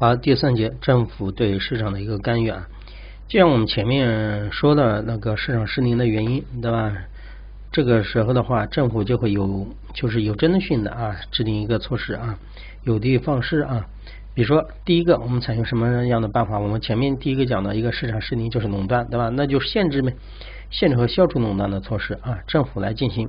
好，第三节，政府对市场的一个干预啊。就像我们前面说的那个市场失灵的原因，对吧？这个时候的话，政府就会有就是有针对性的啊，制定一个措施啊，有的放矢啊。比如说，第一个，我们采用什么样的办法？我们前面第一个讲的一个市场失灵就是垄断，对吧？那就限制呗，限制和消除垄断的措施啊，政府来进行，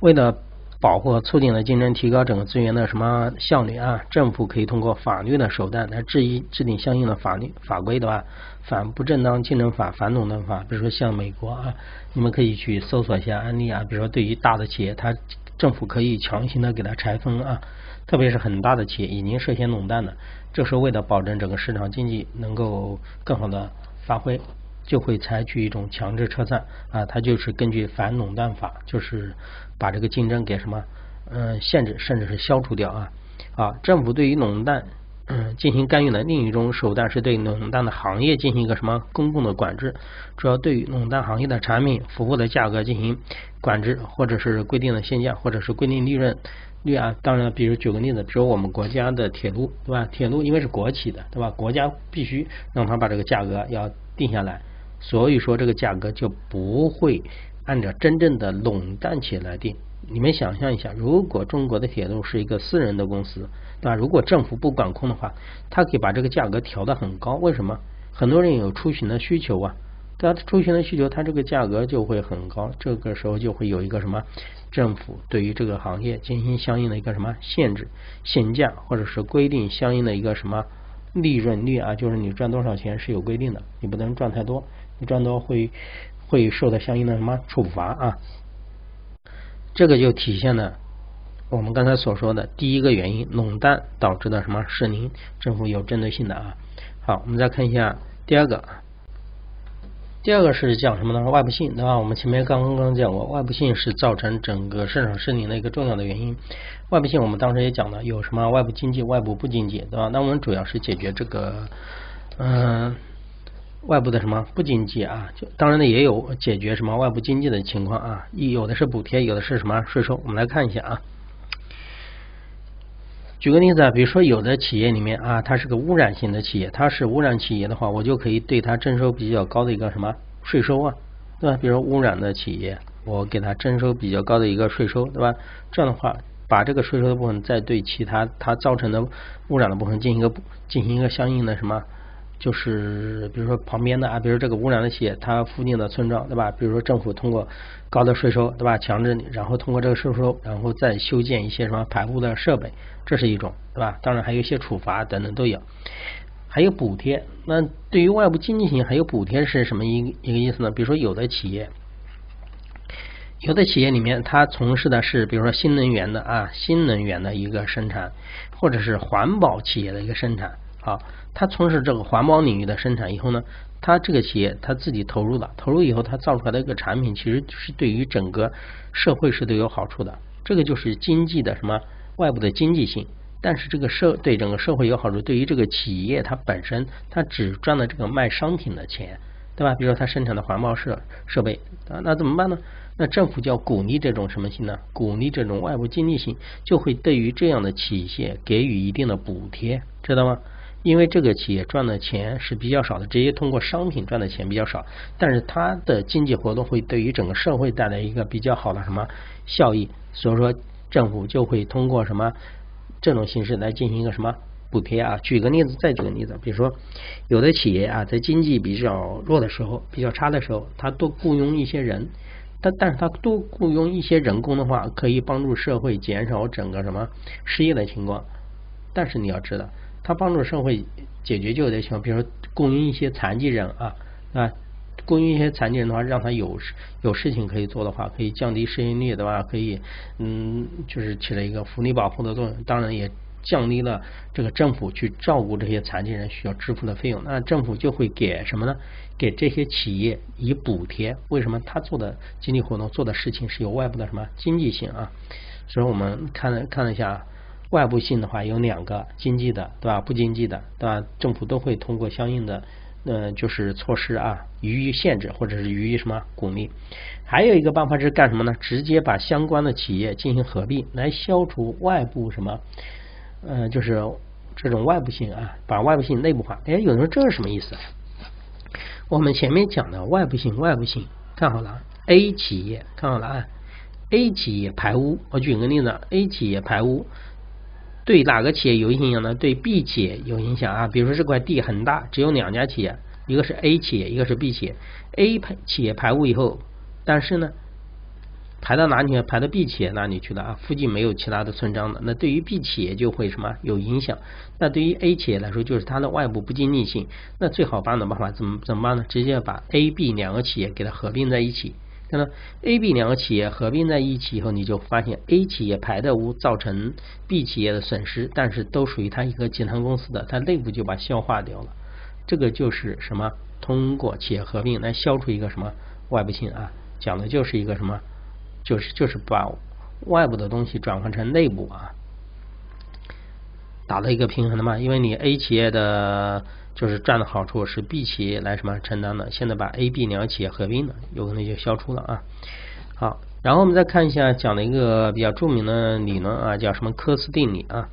为了。保护和促进了竞争，提高整个资源的什么效率啊？政府可以通过法律的手段来制一制定相应的法律法规，对吧？反不正当竞争法、反垄断法，比如说像美国啊，你们可以去搜索一下案例啊。比如说对于大的企业，它政府可以强行的给它拆分啊，特别是很大的企业已经涉嫌垄断的，这是为了保证整个市场经济能够更好的发挥。就会采取一种强制撤散啊，它就是根据反垄断法，就是把这个竞争给什么嗯限制，甚至是消除掉啊啊。政府对于垄断嗯进行干预的另一种手段是对垄断的行业进行一个什么公共的管制，主要对于垄断行业的产品服务的价格进行管制，或者是规定的限价，或者是规定利润率啊。当然，比如举个例子，比如我们国家的铁路对吧？铁路因为是国企的对吧？国家必须让它把这个价格要定下来。所以说这个价格就不会按照真正的垄断企业来定。你们想象一下，如果中国的铁路是一个私人的公司，对吧？如果政府不管控的话，它可以把这个价格调得很高。为什么？很多人有出行的需求啊，对吧？出行的需求，它这个价格就会很高。这个时候就会有一个什么？政府对于这个行业进行相应的一个什么限制、限价，或者是规定相应的一个什么利润率啊？就是你赚多少钱是有规定的，你不能赚太多。你赚多会会受到相应的什么处罚啊？这个就体现了我们刚才所说的第一个原因，垄断导致的什么失灵，政府有针对性的啊。好，我们再看一下第二个，第二个是讲什么呢？外部性对吧？我们前面刚刚讲过，外部性是造成整个市场失灵的一个重要的原因。外部性我们当时也讲了，有什么外部经济、外部不经济对吧？那我们主要是解决这个嗯。外部的什么不经济啊？就当然呢也有解决什么外部经济的情况啊，有的是补贴，有的是什么税收。我们来看一下啊。举个例子啊，比如说有的企业里面啊，它是个污染型的企业，它是污染企业的话，我就可以对它征收比较高的一个什么税收啊，对吧？比如污染的企业，我给它征收比较高的一个税收，对吧？这样的话，把这个税收的部分再对其他它造成的污染的部分进行一个进行一个相应的什么？就是比如说旁边的啊，比如这个污染的企业，它附近的村庄，对吧？比如说政府通过高的税收，对吧？强制你，然后通过这个税收，然后再修建一些什么排污的设备，这是一种，对吧？当然还有一些处罚等等都有，还有补贴。那对于外部经济型还有补贴是什么一一个意思呢？比如说有的企业，有的企业里面它从事的是比如说新能源的啊，新能源的一个生产，或者是环保企业的一个生产。啊，他从事这个环保领域的生产以后呢，他这个企业他自己投入了，投入以后他造出来的一个产品，其实是对于整个社会是都有好处的。这个就是经济的什么外部的经济性，但是这个社对整个社会有好处，对于这个企业它本身，它只赚了这个卖商品的钱，对吧？比如说它生产的环保设设备啊，那怎么办呢？那政府就要鼓励这种什么性呢？鼓励这种外部经济性，就会对于这样的企业给予一定的补贴，知道吗？因为这个企业赚的钱是比较少的，直接通过商品赚的钱比较少，但是它的经济活动会对于整个社会带来一个比较好的什么效益，所以说政府就会通过什么这种形式来进行一个什么补贴啊。举个例子，再举个例子，比如说有的企业啊，在经济比较弱的时候、比较差的时候，它多雇佣一些人，但但是它多雇佣一些人工的话，可以帮助社会减少整个什么失业的情况，但是你要知道。他帮助社会解决就业的情况，比如说供应一些残疾人啊那，供应一些残疾人的话，让他有有事情可以做的话，可以降低失业率的话，可以嗯，就是起了一个福利保护的作用。当然也降低了这个政府去照顾这些残疾人需要支付的费用。那政府就会给什么呢？给这些企业以补贴。为什么他做的经济活动做的事情是有外部的什么经济性啊？所以我们看了看了一下。外部性的话有两个，经济的，对吧？不经济的，对吧？政府都会通过相应的，呃，就是措施啊，予以限制或者是予以什么鼓励。还有一个办法是干什么呢？直接把相关的企业进行合并，来消除外部什么，呃，就是这种外部性啊，把外部性内部化。哎，有人说这是什么意思？我们前面讲的外部性，外部性看好了，A 企业看好了啊，A 企业排污，我举个例子，A 企业排污对哪个企业有影响呢？对 B 企业有影响啊。比如说这块地很大，只有两家企业，一个是 A 企业，一个是 B 企业。A 排企业排污以后，但是呢？排到哪里？排到 B 企业那里去了啊？附近没有其他的村庄的，那对于 B 企业就会什么有影响？那对于 A 企业来说，就是它的外部不经济性。那最好办的办法怎么怎么办呢？直接把 A、B 两个企业给它合并在一起。看到 A、B 两个企业合并在一起以后，你就发现 A 企业排的污造成 B 企业的损失，但是都属于它一个集团公司的，它内部就把消化掉了。这个就是什么？通过企业合并来消除一个什么外部性啊？讲的就是一个什么？就是就是把外部的东西转换成内部啊，达到一个平衡的嘛。因为你 A 企业的就是赚的好处是 B 企业来什么承担的，现在把 A、B 两个企业合并了，有可能就消除了啊。好，然后我们再看一下讲的一个比较著名的理论啊，叫什么科斯定理啊。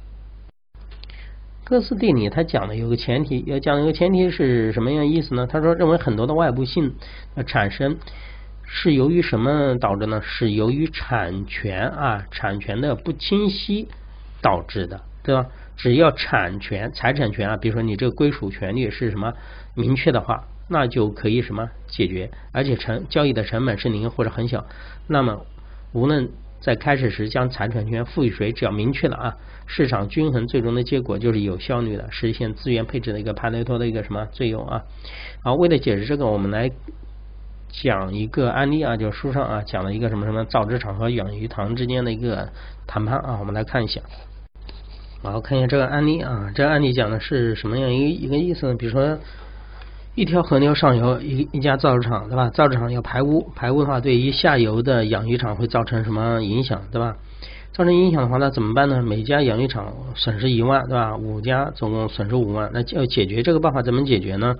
科斯定理它讲的有个前提，要讲一个前提是什么样意思呢？他说认为很多的外部性的产生。是由于什么导致呢？是由于产权啊，产权的不清晰导致的，对吧？只要产权、财产权啊，比如说你这个归属权利是什么明确的话，那就可以什么解决，而且成交易的成本是零或者很小。那么无论在开始时将财产权赋予谁，只要明确了啊，市场均衡最终的结果就是有效率的实现资源配置的一个帕累托的一个什么最优啊？好，为了解释这个，我们来。讲一个案例啊，就是书上啊讲了一个什么什么造纸厂和养鱼塘之间的一个谈判啊，我们来看一下。好，看一下这个案例啊，这个案例讲的是什么样一个一个意思呢？比如说，一条河流上游一一家造纸厂，对吧？造纸厂要排污，排污的话，对于下游的养鱼场会造成什么影响，对吧？造成影响的话，那怎么办呢？每家养鱼场损失一万，对吧？五家总共损失五万，那要解决这个办法怎么解决呢？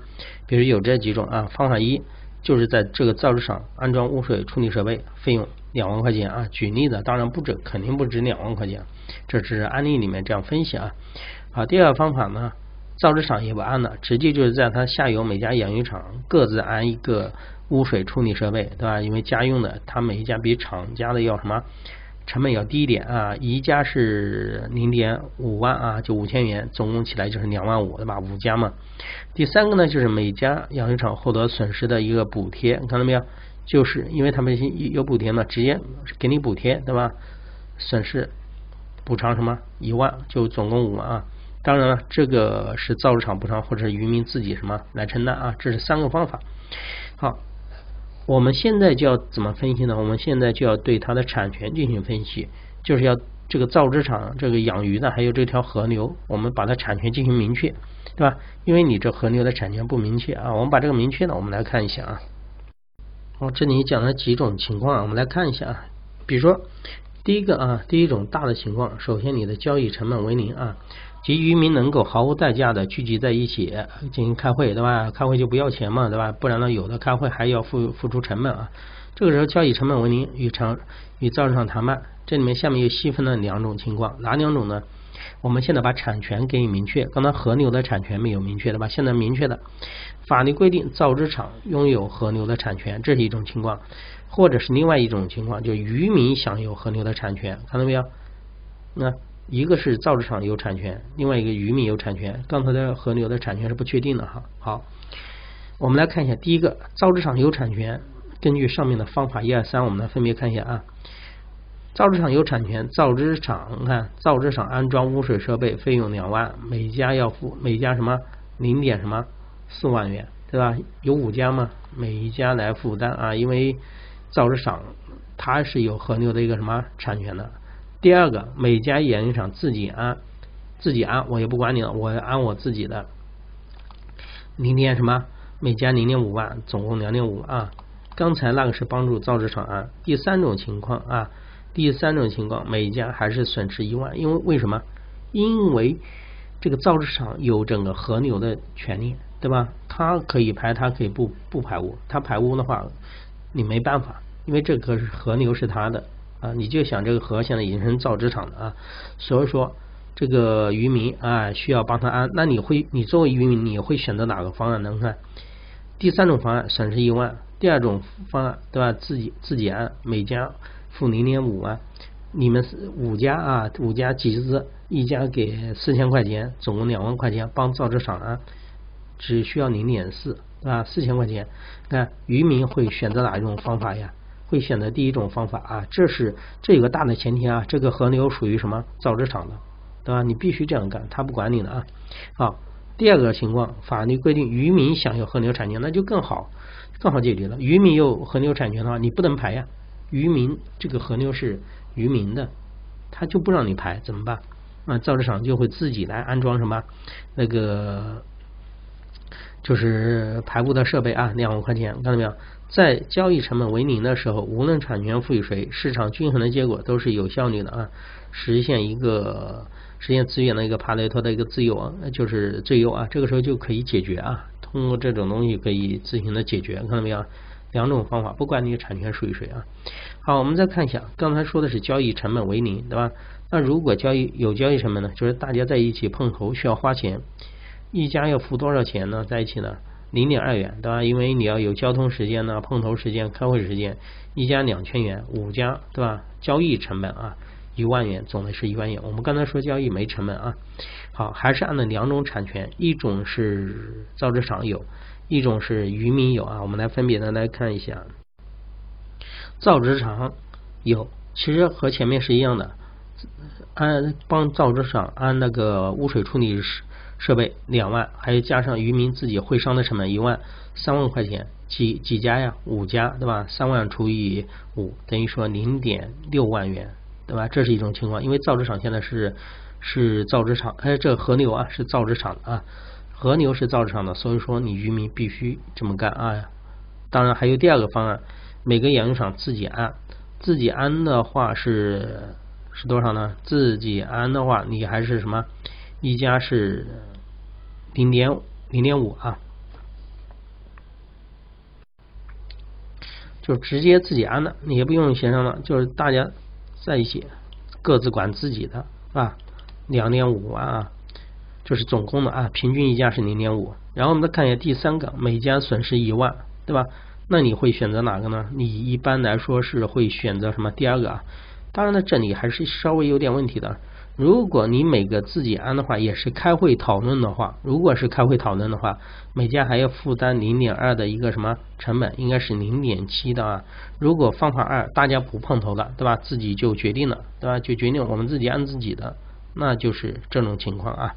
比如有这几种啊，方法一。就是在这个造纸厂安装污水处理设备，费用两万块钱啊。举例子，当然不止，肯定不止两万块钱，这只是案例里面这样分析啊。好，第二个方法呢，造纸厂也不安了，直接就是在它下游每家养鱼场各自安一个污水处理设备，对吧？因为家用的，它每一家比厂家的要什么？成本要低一点啊，一家是零点五万啊，就五千元，总共起来就是两万五，对吧？五家嘛。第三个呢，就是每家养鱼场获得损失的一个补贴，你看到没有？就是因为他们有补贴嘛，直接给你补贴，对吧？损失补偿什么一万，就总共五万啊。当然了，这个是造纸厂补偿或者是渔民自己什么来承担啊？这是三个方法。好。我们现在就要怎么分析呢？我们现在就要对它的产权进行分析，就是要这个造纸厂、这个养鱼的，还有这条河流，我们把它产权进行明确，对吧？因为你这河流的产权不明确啊，我们把这个明确了，我们来看一下啊。好，这里讲了几种情况啊，我们来看一下啊。比如说第一个啊，第一种大的情况，首先你的交易成本为零啊。即渔民能够毫无代价的聚集在一起进行开会，对吧？开会就不要钱嘛，对吧？不然呢，有的开会还要付付出成本啊。这个时候交易成本为零，与厂与造纸厂谈判，这里面下面又细分了两种情况，哪两种呢？我们现在把产权给予明确，刚才河流的产权没有明确的吧？现在明确的，法律规定造纸厂拥有河流的产权，这是一种情况，或者是另外一种情况，就渔民享有河流的产权，看到没有？那。一个是造纸厂有产权，另外一个渔民有产权。刚才的河流的产权是不确定的哈。好，我们来看一下，第一个造纸厂有产权，根据上面的方法一二三，我们来分别看一下啊。造纸厂有产权，造纸厂你看，造纸厂安装污水设备费用两万，每家要付每家什么零点什么四万元，对吧？有五家嘛，每一家来负担啊，因为造纸厂它是有河流的一个什么产权的。第二个，每家养鱼场自己安，自己安，我也不管你了，我安我自己的。零点什么？每家零点五万，总共两点五啊。刚才那个是帮助造纸厂安。第三种情况啊，第三种情况，每家还是损失一万，因为为什么？因为这个造纸厂有整个河流的权利，对吧？它可以排，它可以不不排污，它排污的话，你没办法，因为这个是河流是它的。啊，你就想这个河现在已经成造纸厂了啊，所以说这个渔民啊需要帮他安，那你会你作为渔民你会选择哪个方案呢？看第三种方案损失一万，第二种方案对吧？自己自己安，每家付零点五万，你们五家啊五家集资，一家给四千块钱，总共两万块钱帮造纸厂啊，只需要零点四对吧？四千块钱，那渔民会选择哪一种方法呀？会选择第一种方法啊，这是这有个大的前提啊，这个河流属于什么造纸厂的，对吧？你必须这样干，他不管你的啊。好，第二个情况，法律规定渔民享有河流产权，那就更好，更好解决了。渔民有河流产权的话，你不能排呀。渔民这个河流是渔民的，他就不让你排，怎么办？啊，造纸厂就会自己来安装什么那个。就是排污的设备啊，两万块钱，看到没有？在交易成本为零的时候，无论产权赋予谁，市场均衡的结果都是有效率的啊，实现一个实现资源的一个帕雷托的一个自由，就是最优啊，这个时候就可以解决啊，通过这种东西可以自行的解决，看到没有？两种方法，不管你产权属于谁啊。好，我们再看一下，刚才说的是交易成本为零，对吧？那如果交易有交易成本呢？就是大家在一起碰头需要花钱。一家要付多少钱呢？在一起呢，零点二元，对吧？因为你要有交通时间呢，碰头时间、开会时间，一家两千元，五家，对吧？交易成本啊，一万元，总的是一万元。我们刚才说交易没成本啊，好，还是按照两种产权，一种是造纸厂有，一种是渔民有啊。我们来分别的来看一下，造纸厂有，其实和前面是一样的，按帮造纸厂按那个污水处理设。设备两万，还有加上渔民自己会商的成本一万，三万块钱，几几家呀？五家，对吧？三万除以五，等于说零点六万元，对吧？这是一种情况，因为造纸厂现在是是造纸厂，哎，这个河流啊是造纸厂啊，河流是造纸厂的，所以说你渔民必须这么干啊。当然还有第二个方案，每个养鱼场自己安，自己安的话是是多少呢？自己安的话，你还是什么？一家是零点零点五啊，就直接自己安的，你也不用协商了，就是大家在一起各自管自己的，啊，两点五万啊，就是总共的啊，平均一家是零点五。然后我们再看一下第三个，每家损失一万，对吧？那你会选择哪个呢？你一般来说是会选择什么？第二个啊，当然呢，这里还是稍微有点问题的。如果你每个自己安的话，也是开会讨论的话，如果是开会讨论的话，每家还要负担零点二的一个什么成本，应该是零点七的啊。如果方法二大家不碰头的，对吧？自己就决定了，对吧？就决定我们自己安自己的，那就是这种情况啊。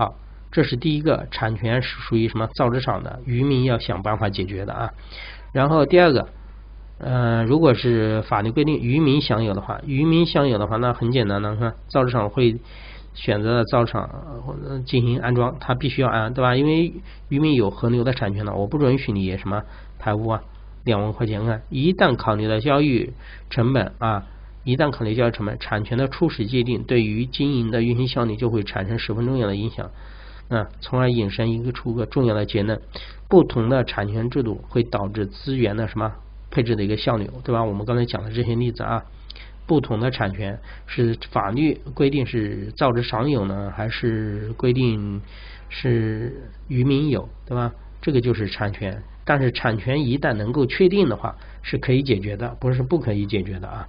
好，这是第一个，产权是属于什么造纸厂的，渔民要想办法解决的啊。然后第二个。呃，如果是法律规定渔民享有的话，渔民享有的话，那很简单的，看造纸厂会选择造纸厂进行安装，他必须要安，对吧？因为渔民有河流的产权的，我不允许你什么排污啊，两万块钱看，一旦考虑了交易成本啊，一旦考虑交易成本，产权的初始界定对于经营的运行效率就会产生十分重要的影响啊，从而引申一个出个重要的结论，不同的产权制度会导致资源的什么？配置的一个效率，对吧？我们刚才讲的这些例子啊，不同的产权是法律规定是造纸厂有呢，还是规定是渔民有，对吧？这个就是产权。但是产权一旦能够确定的话，是可以解决的，不是不可以解决的啊。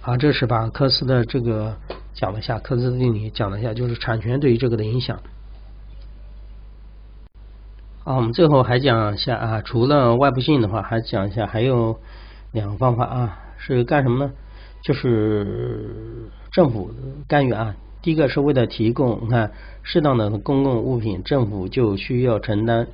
好，这是把科斯的这个讲了一下，科斯定理讲了一下，就是产权对于这个的影响。啊，我们最后还讲一下啊，除了外部性的话，还讲一下还有两个方法啊，是干什么呢？就是政府干预啊。第一个是为了提供你看适当的公共物品，政府就需要承担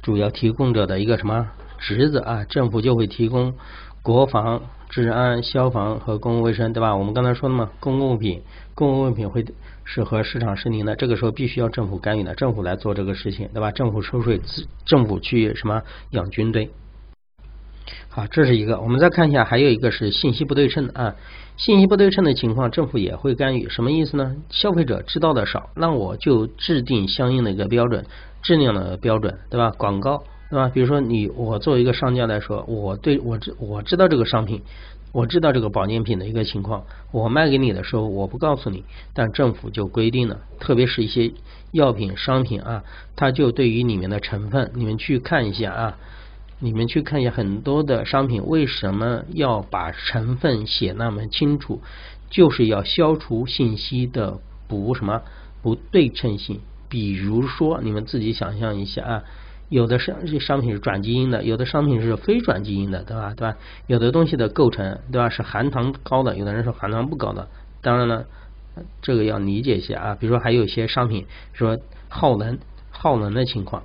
主要提供者的一个什么职责啊？政府就会提供国防、治安、消防和公共卫生，对吧？我们刚才说的嘛，公共物品，公共物品会。是和市场失灵的，这个时候必须要政府干预的，政府来做这个事情，对吧？政府收税，政府去什么养军队？好，这是一个。我们再看一下，还有一个是信息不对称啊。信息不对称的情况，政府也会干预。什么意思呢？消费者知道的少，那我就制定相应的一个标准，质量的标准，对吧？广告对吧？比如说你我作为一个商家来说，我对我知我知道这个商品，我知道这个保健品的一个情况，我卖给你的时候我不告诉你，但政府就规定了，特别是一些药品商品啊，它就对于里面的成分，你们去看一下啊，你们去看一下很多的商品为什么要把成分写那么清楚，就是要消除信息的不什么不对称性。比如说，你们自己想象一下啊，有的商商品是转基因的，有的商品是非转基因的，对吧？对吧？有的东西的构成，对吧？是含糖高的，有的人是含糖不高的。当然了，这个要理解一下啊。比如说，还有一些商品说耗能、耗能的情况，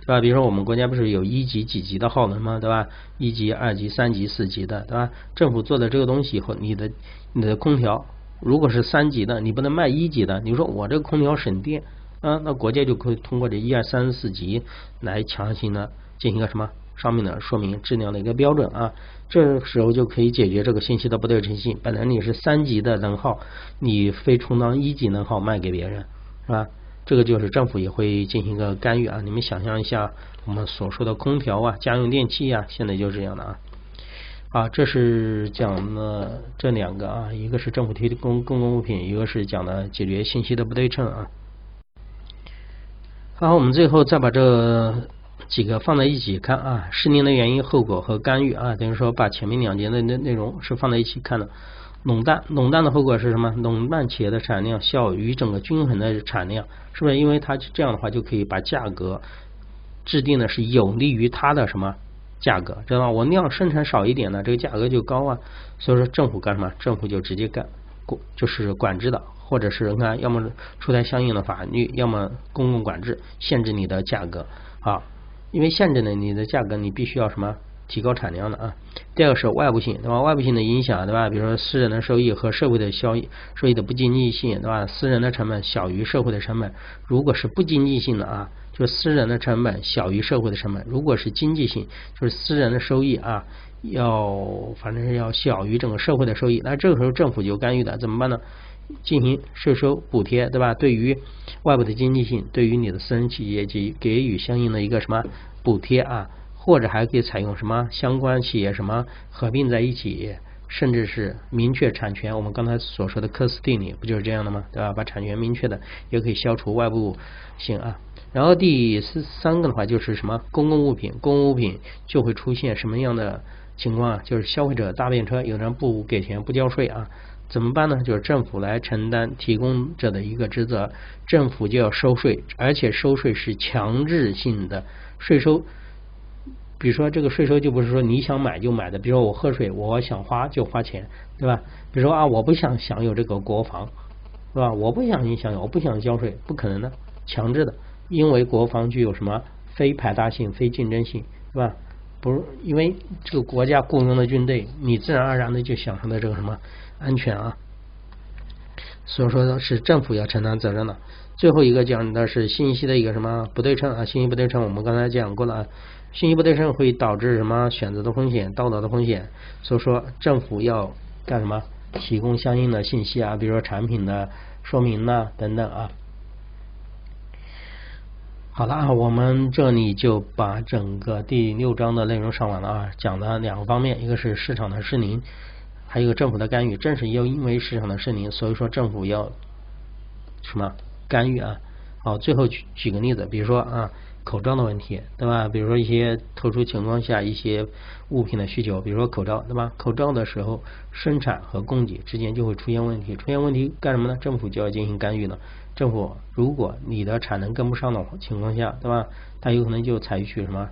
对吧？比如说，我们国家不是有一级、几级的耗能吗？对吧？一级、二级、三级、四级的，对吧？政府做的这个东西以后，你的你的空调。如果是三级的，你不能卖一级的。你说我这个空调省电啊，那国家就可以通过这一二三四级来强行的进行一个什么上面的说明质量的一个标准啊。这时候就可以解决这个信息的不对称性。本来你是三级的能耗，你非充当一级能耗卖给别人，是吧？这个就是政府也会进行一个干预啊。你们想象一下，我们所说的空调啊、家用电器啊，现在就是这样的啊。啊，这是讲的这两个啊，一个是政府提供公共物品，一个是讲的解决信息的不对称啊。然后，我们最后再把这几个放在一起看啊，失灵的原因、后果和干预啊，等于说把前面两节的内内容是放在一起看的。垄断，垄断的后果是什么？垄断企业的产量小于整个均衡的产量，是不是？因为它这样的话就可以把价格制定的是有利于它的什么？价格知道吧？我量生产少一点呢，这个价格就高啊。所以说政府干什么？政府就直接干管，就是管制的，或者是你看，要么出台相应的法律，要么公共管制，限制你的价格啊。因为限制了你的价格，你必须要什么提高产量的啊。第二个是外部性，对吧？外部性的影响，对吧？比如说私人的收益和社会的效益，收益的不经济性，对吧？私人的成本小于社会的成本，如果是不经济性的啊。就是私人的成本小于社会的成本，如果是经济性，就是私人的收益啊，要反正是要小于整个社会的收益，那这个时候政府就干预的，怎么办呢？进行税收补贴，对吧？对于外部的经济性，对于你的私人企业给给予相应的一个什么补贴啊，或者还可以采用什么相关企业什么合并在一起，甚至是明确产权。我们刚才所说的科斯定理不就是这样的吗？对吧？把产权明确的，也可以消除外部性啊。然后第四三个的话就是什么公共物品，公共物品就会出现什么样的情况啊？就是消费者搭便车，有人不给钱不交税啊，怎么办呢？就是政府来承担提供者的一个职责，政府就要收税，而且收税是强制性的税收。比如说这个税收就不是说你想买就买的，比如说我喝水，我想花就花钱，对吧？比如说啊，我不想享有这个国防，是吧？我不想你享有，我不想交税，不可能的，强制的。因为国防具有什么非排他性、非竞争性，是吧？不是因为这个国家雇佣的军队，你自然而然的就享受到这个什么安全啊。所以说是政府要承担责任的。最后一个讲的是信息的一个什么不对称啊？信息不对称，我们刚才讲过了啊。信息不对称会导致什么选择的风险、道德的风险。所以说政府要干什么？提供相应的信息啊，比如说产品的说明呐等等啊。好了啊，我们这里就把整个第六章的内容上完了啊，讲了两个方面，一个是市场的失灵，还有一个政府的干预。正是又因为市场的失灵，所以说政府要什么干预啊？好，最后举举个例子，比如说啊，口罩的问题，对吧？比如说一些特殊情况下一些物品的需求，比如说口罩，对吧？口罩的时候生产和供给之间就会出现问题，出现问题干什么呢？政府就要进行干预了。政府，如果你的产能跟不上的情况下，对吧？它有可能就采取什么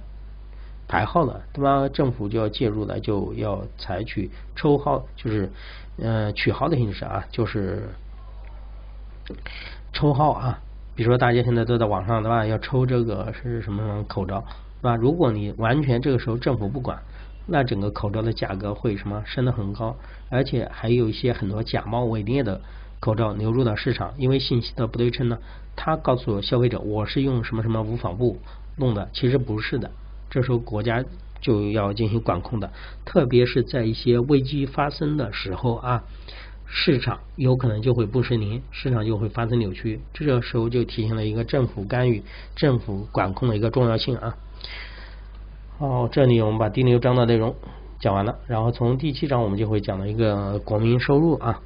排号了，对吧？政府就要介入了，就要采取抽号，就是呃取号的形式啊，就是抽号啊。比如说大家现在都在网上，对吧？要抽这个是什么什么口罩，是吧？如果你完全这个时候政府不管，那整个口罩的价格会什么升得很高，而且还有一些很多假冒伪劣的。口罩流入到市场，因为信息的不对称呢，他告诉消费者我是用什么什么无纺布弄的，其实不是的。这时候国家就要进行管控的，特别是在一些危机发生的时候啊，市场有可能就会不失灵，市场就会发生扭曲。这个时候就体现了一个政府干预、政府管控的一个重要性啊。好，这里我们把第六章的内容讲完了，然后从第七章我们就会讲到一个国民收入啊。